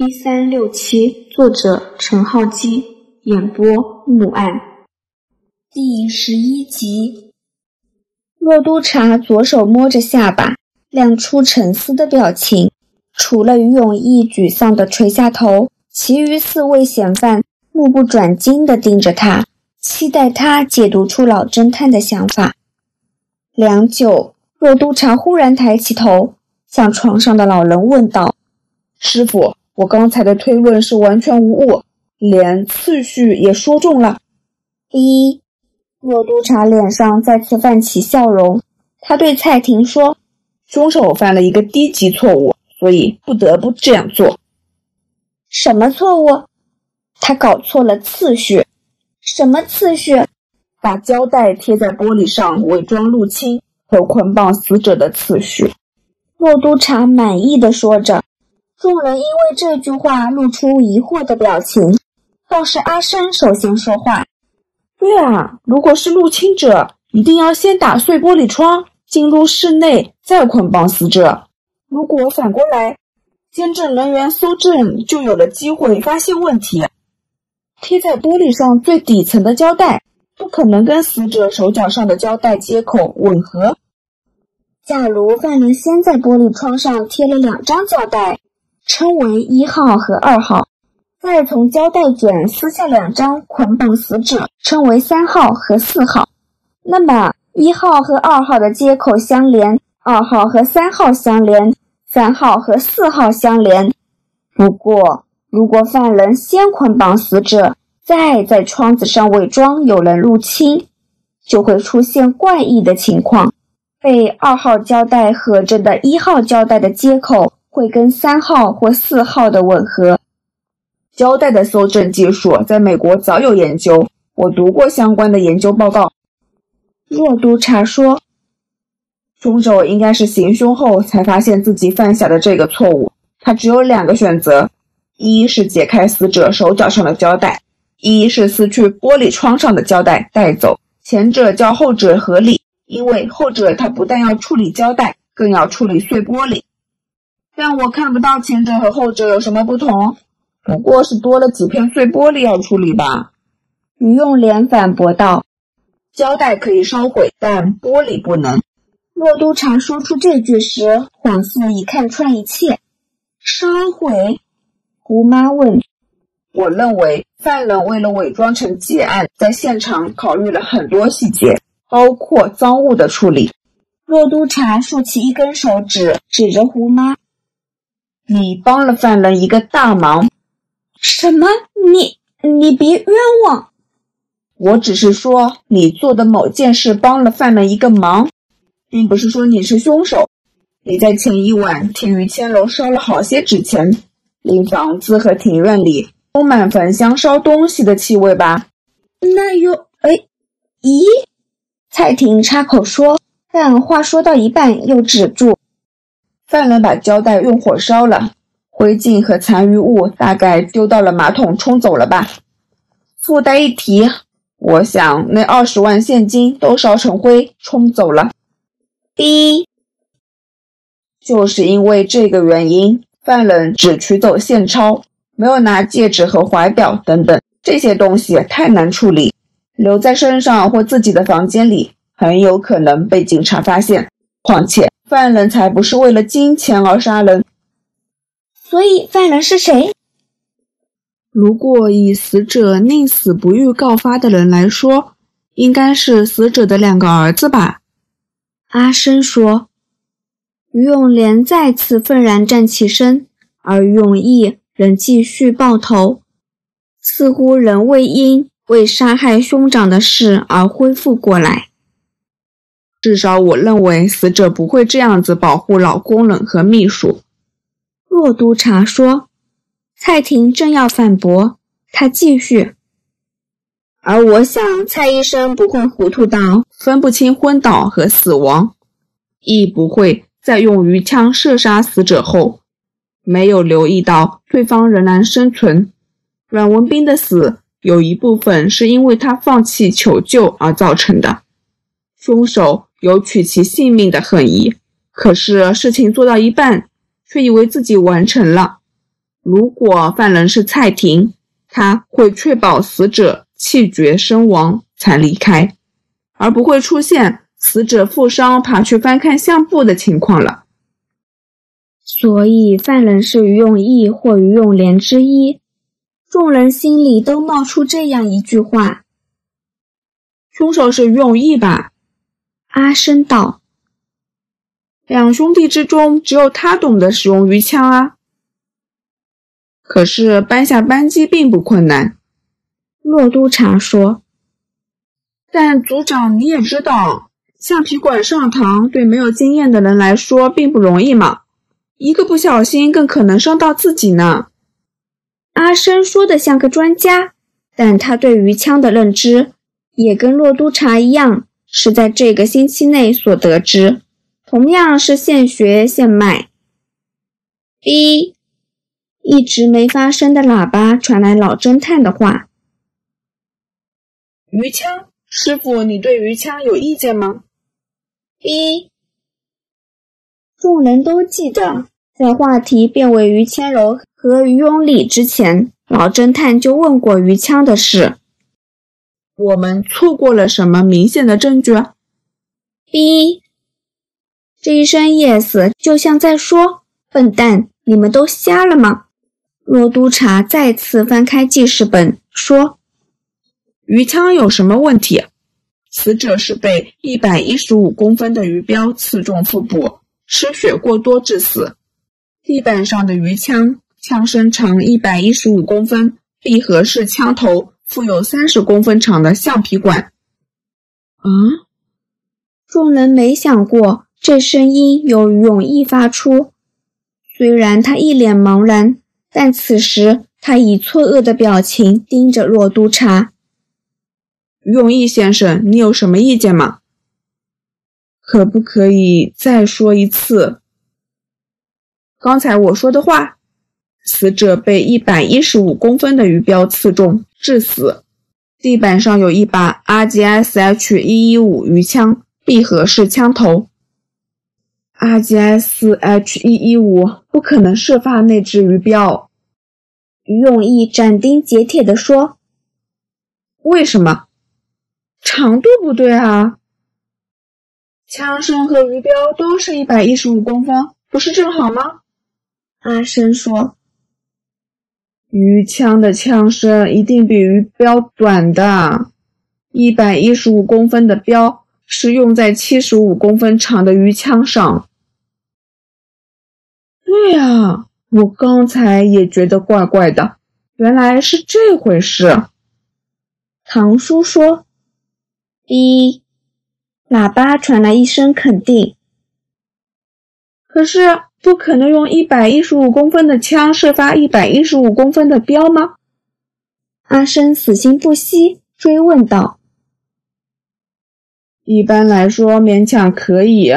一三六七，作者陈浩基，演播木案。第十一集。洛督察左手摸着下巴，亮出沉思的表情。除了于永义沮丧的垂下头，其余四位嫌犯目不转睛地盯着他，期待他解读出老侦探的想法。良久，洛督察忽然抬起头，向床上的老人问道：“师傅。”我刚才的推论是完全无误，连次序也说中了。一，洛督察脸上再次泛起笑容，他对蔡婷说：“凶手犯了一个低级错误，所以不得不这样做。”什么错误？他搞错了次序。什么次序？把胶带贴在玻璃上，伪装入侵和捆绑死者的次序。洛督察满意的说着。众人因为这句话露出疑惑的表情，倒是阿生首先说话：“对啊，如果是入侵者，一定要先打碎玻璃窗，进入室内，再捆绑死者。如果反过来，监证人员搜证就有了机会发现问题。贴在玻璃上最底层的胶带，不可能跟死者手脚上的胶带接口吻合。假如犯人先在玻璃窗上贴了两张胶带。”称为一号和二号，再从胶带卷撕下两张捆绑死者，称为三号和四号。那么一号和二号的接口相连，二号和三号相连，三号和四号相连。不过，如果犯人先捆绑死者，再在窗子上伪装有人入侵，就会出现怪异的情况：被二号胶带合着的一号胶带的接口。会跟三号或四号的吻合。胶带的搜证技术在美国早有研究，我读过相关的研究报告。若督察说，凶手应该是行凶后才发现自己犯下的这个错误。他只有两个选择：一是解开死者手脚上的胶带，一是撕去玻璃窗上的胶带带走。前者较后者合理，因为后者他不但要处理胶带，更要处理碎玻璃。但我看不到前者和后者有什么不同，不过是多了几片碎玻璃要处理吧。于用莲反驳道：“胶带可以烧毁，但玻璃不能。”洛督察说出这句时，恍似已看穿一切。烧毁？胡妈问。我认为犯人为了伪装成劫案，在现场考虑了很多细节，包括赃物的处理。洛督察竖起一根手指，指着胡妈。你帮了犯人一个大忙，什么？你你别冤枉！我只是说你做的某件事帮了犯人一个忙，并不是说你是凶手。你在前一晚替于千楼烧了好些纸钱，令房子和庭院里充满焚香烧东西的气味吧？那又哎，咦？蔡婷插口说，但话说到一半又止住。犯人把胶带用火烧了，灰烬和残余物大概丢到了马桶冲走了吧。附带一提，我想那二十万现金都烧成灰冲走了。第一就是因为这个原因，犯人只取走现钞，没有拿戒指和怀表等等这些东西，太难处理，留在身上或自己的房间里，很有可能被警察发现。况且。犯人才不是为了金钱而杀人，所以犯人是谁？如果以死者宁死不欲告发的人来说，应该是死者的两个儿子吧？阿生说。于永莲再次愤然站起身，而于永义仍继续抱头，似乎仍未因为杀害兄长的事而恢复过来。至少我认为死者不会这样子保护老工人和秘书。骆督察说，蔡婷正要反驳，他继续。而我想，蔡医生不会糊涂到分不清昏倒和死亡，亦不会在用鱼枪射杀死者后，没有留意到对方仍然生存。阮文斌的死有一部分是因为他放弃求救而造成的，凶手。有取其性命的恨意，可是事情做到一半，却以为自己完成了。如果犯人是蔡婷，他会确保死者气绝身亡才离开，而不会出现死者负伤爬去翻看相簿的情况了。所以，犯人是于永义或于永莲之一。众人心里都冒出这样一句话：“凶手是于永义吧？”阿生道：“两兄弟之中，只有他懂得使用鱼枪啊。可是搬下扳机并不困难。”洛督察说：“但组长，你也知道，橡皮管上膛对没有经验的人来说并不容易嘛。一个不小心，更可能伤到自己呢。”阿生说的像个专家，但他对鱼枪的认知也跟洛督察一样，是在这个星期内所得知，同样是现学现卖。B，一直没发声的喇叭传来老侦探的话：“鱼枪，师傅，你对鱼枪有意见吗？”B，众人都记得，在话题变为于谦柔。和于永礼之前，老侦探就问过于枪的事。我们错过了什么明显的证据？B，这一声 yes 就像在说：“笨蛋，你们都瞎了吗？”罗督察再次翻开记事本，说：“鱼枪有什么问题？死者是被一百一十五公分的鱼镖刺中腹部，失血过多致死。地板上的鱼枪。”枪身长一百一十五公分，闭合式枪头附有三十公分长的橡皮管。啊！众人没想过这声音由于永义发出。虽然他一脸茫然，但此时他以错愕的表情盯着骆督察。永义先生，你有什么意见吗？可不可以再说一次刚才我说的话？死者被一百一十五公分的鱼镖刺中致死，地板上有一把 RGS-H 一一五鱼枪，闭合式枪头。RGS-H 一一五不可能射发那只鱼镖。于永义斩钉截铁地说：“为什么？长度不对啊！枪身和鱼标都是一百一十五公分，不是正好吗？”阿生说。鱼枪的枪身一定比鱼标短的，一百一十五公分的标是用在七十五公分长的鱼枪上。对呀，我刚才也觉得怪怪的，原来是这回事。唐叔说：“一。”喇叭传来一声肯定。可是。不可能用一百一十五公分的枪射发一百一十五公分的标吗？阿生死心不息，追问道：“一般来说勉强可以，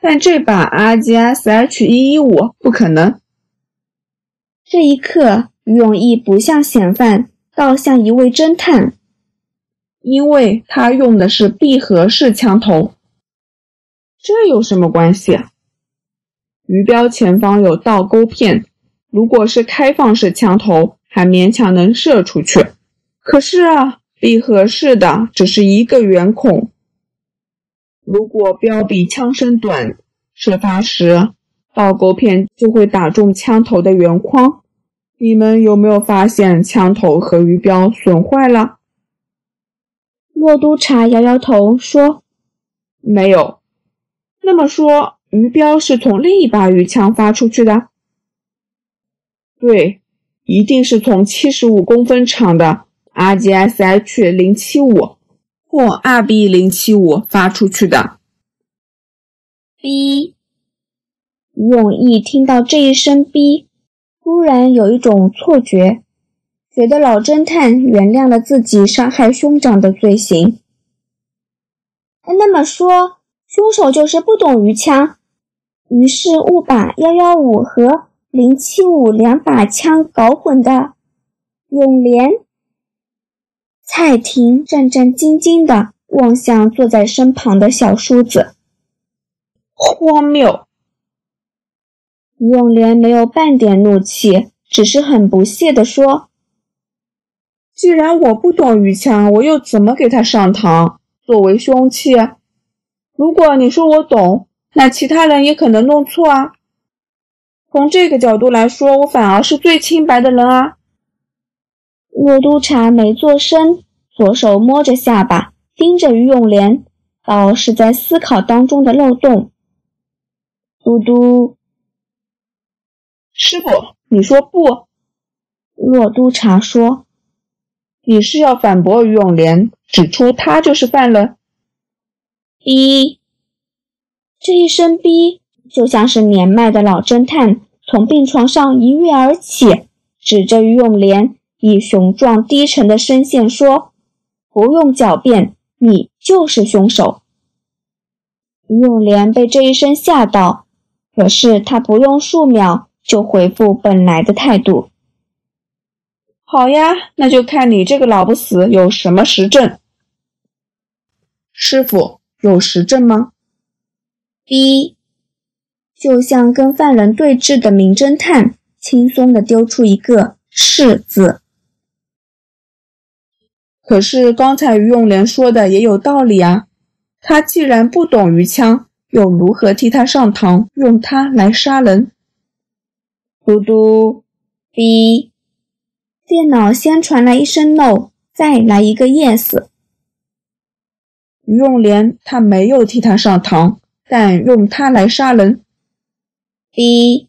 但这把 RGS-H 一一五不可能。”这一刻，永义不像嫌犯，倒像一位侦探，因为他用的是闭合式枪头。这有什么关系？鱼标前方有倒钩片，如果是开放式枪头，还勉强能射出去。可是啊，闭合式的只是一个圆孔。如果标比枪身短，射发时倒钩片就会打中枪头的圆框。你们有没有发现枪头和鱼标损坏了？骆督察摇摇头说：“没有。”那么说。鱼镖是从另一把鱼枪发出去的，对，一定是从七十五公分长的 RGS-H 零七五或 RB 零七五发出去的。B，永义听到这一声 B，突然有一种错觉，觉得老侦探原谅了自己杀害兄长的罪行。那么说，凶手就是不懂鱼枪？于是误把幺幺五和零七五两把枪搞混的永莲。蔡婷战战兢兢地望向坐在身旁的小叔子。荒谬！永莲没有半点怒气，只是很不屑地说：“既然我不懂鱼枪，我又怎么给他上膛作为凶器？如果你说我懂，那其他人也可能弄错啊。从这个角度来说，我反而是最清白的人啊。”骆督察没做声，左手摸着下巴，盯着于永莲，倒是在思考当中的漏洞。嘟嘟，师傅，你说不？骆督察说：“你是要反驳于永莲，指出他就是犯人？”逼，这一声逼，就像是年迈的老侦探从病床上一跃而起，指着于永莲。以雄壮低沉的声线说：“不用狡辩，你就是凶手。”于永莲被这一声吓到，可是他不用数秒就回复本来的态度。“好呀，那就看你这个老不死有什么实证。”师傅有实证吗？一，就像跟犯人对峙的名侦探，轻松地丢出一个“是”字。可是刚才于永莲说的也有道理啊，他既然不懂鱼枪，又如何替他上膛，用他来杀人？嘟嘟，B，电脑先传来一声 no，再来一个 yes。于永莲他没有替他上膛，但用它来杀人。B，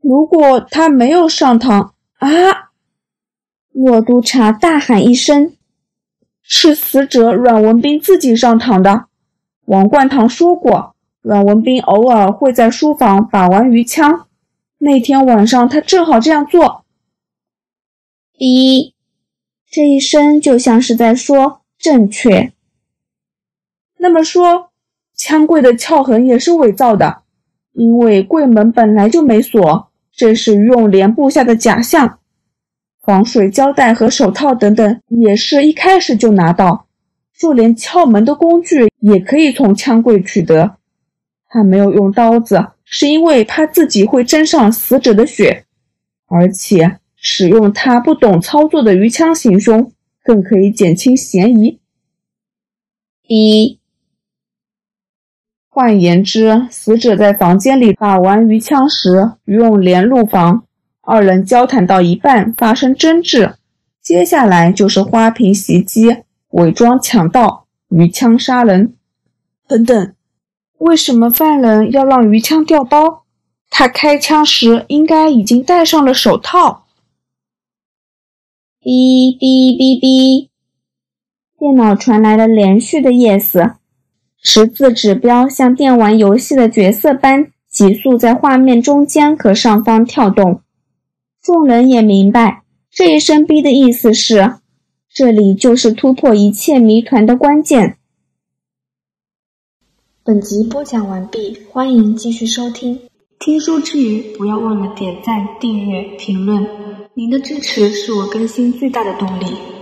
如果他没有上膛啊？骆督察大喊一声：“是死者阮文斌自己上膛的。”王冠堂说过，阮文斌偶尔会在书房把玩鱼枪。那天晚上，他正好这样做。一，这一声就像是在说正确。那么说，枪柜的撬痕也是伪造的，因为柜门本来就没锁，这是于永莲布下的假象。防水胶带和手套等等也是一开始就拿到，就连撬门的工具也可以从枪柜取得。他没有用刀子，是因为怕自己会沾上死者的血，而且使用他不懂操作的鱼枪行凶，更可以减轻嫌疑。一，换言之，死者在房间里把玩鱼枪时，于永莲入房。二人交谈到一半发生争执，接下来就是花瓶袭击、伪装强盗、鱼枪杀人等等。为什么犯人要让鱼枪掉包？他开枪时应该已经戴上了手套。哔哔哔哔，电脑传来了连续的 yes，十字指标像电玩游戏的角色般急速在画面中间和上方跳动。众人也明白，这一声“逼”的意思是，这里就是突破一切谜团的关键。本集播讲完毕，欢迎继续收听。听书之余，不要忘了点赞、订阅、评论，您的支持是我更新最大的动力。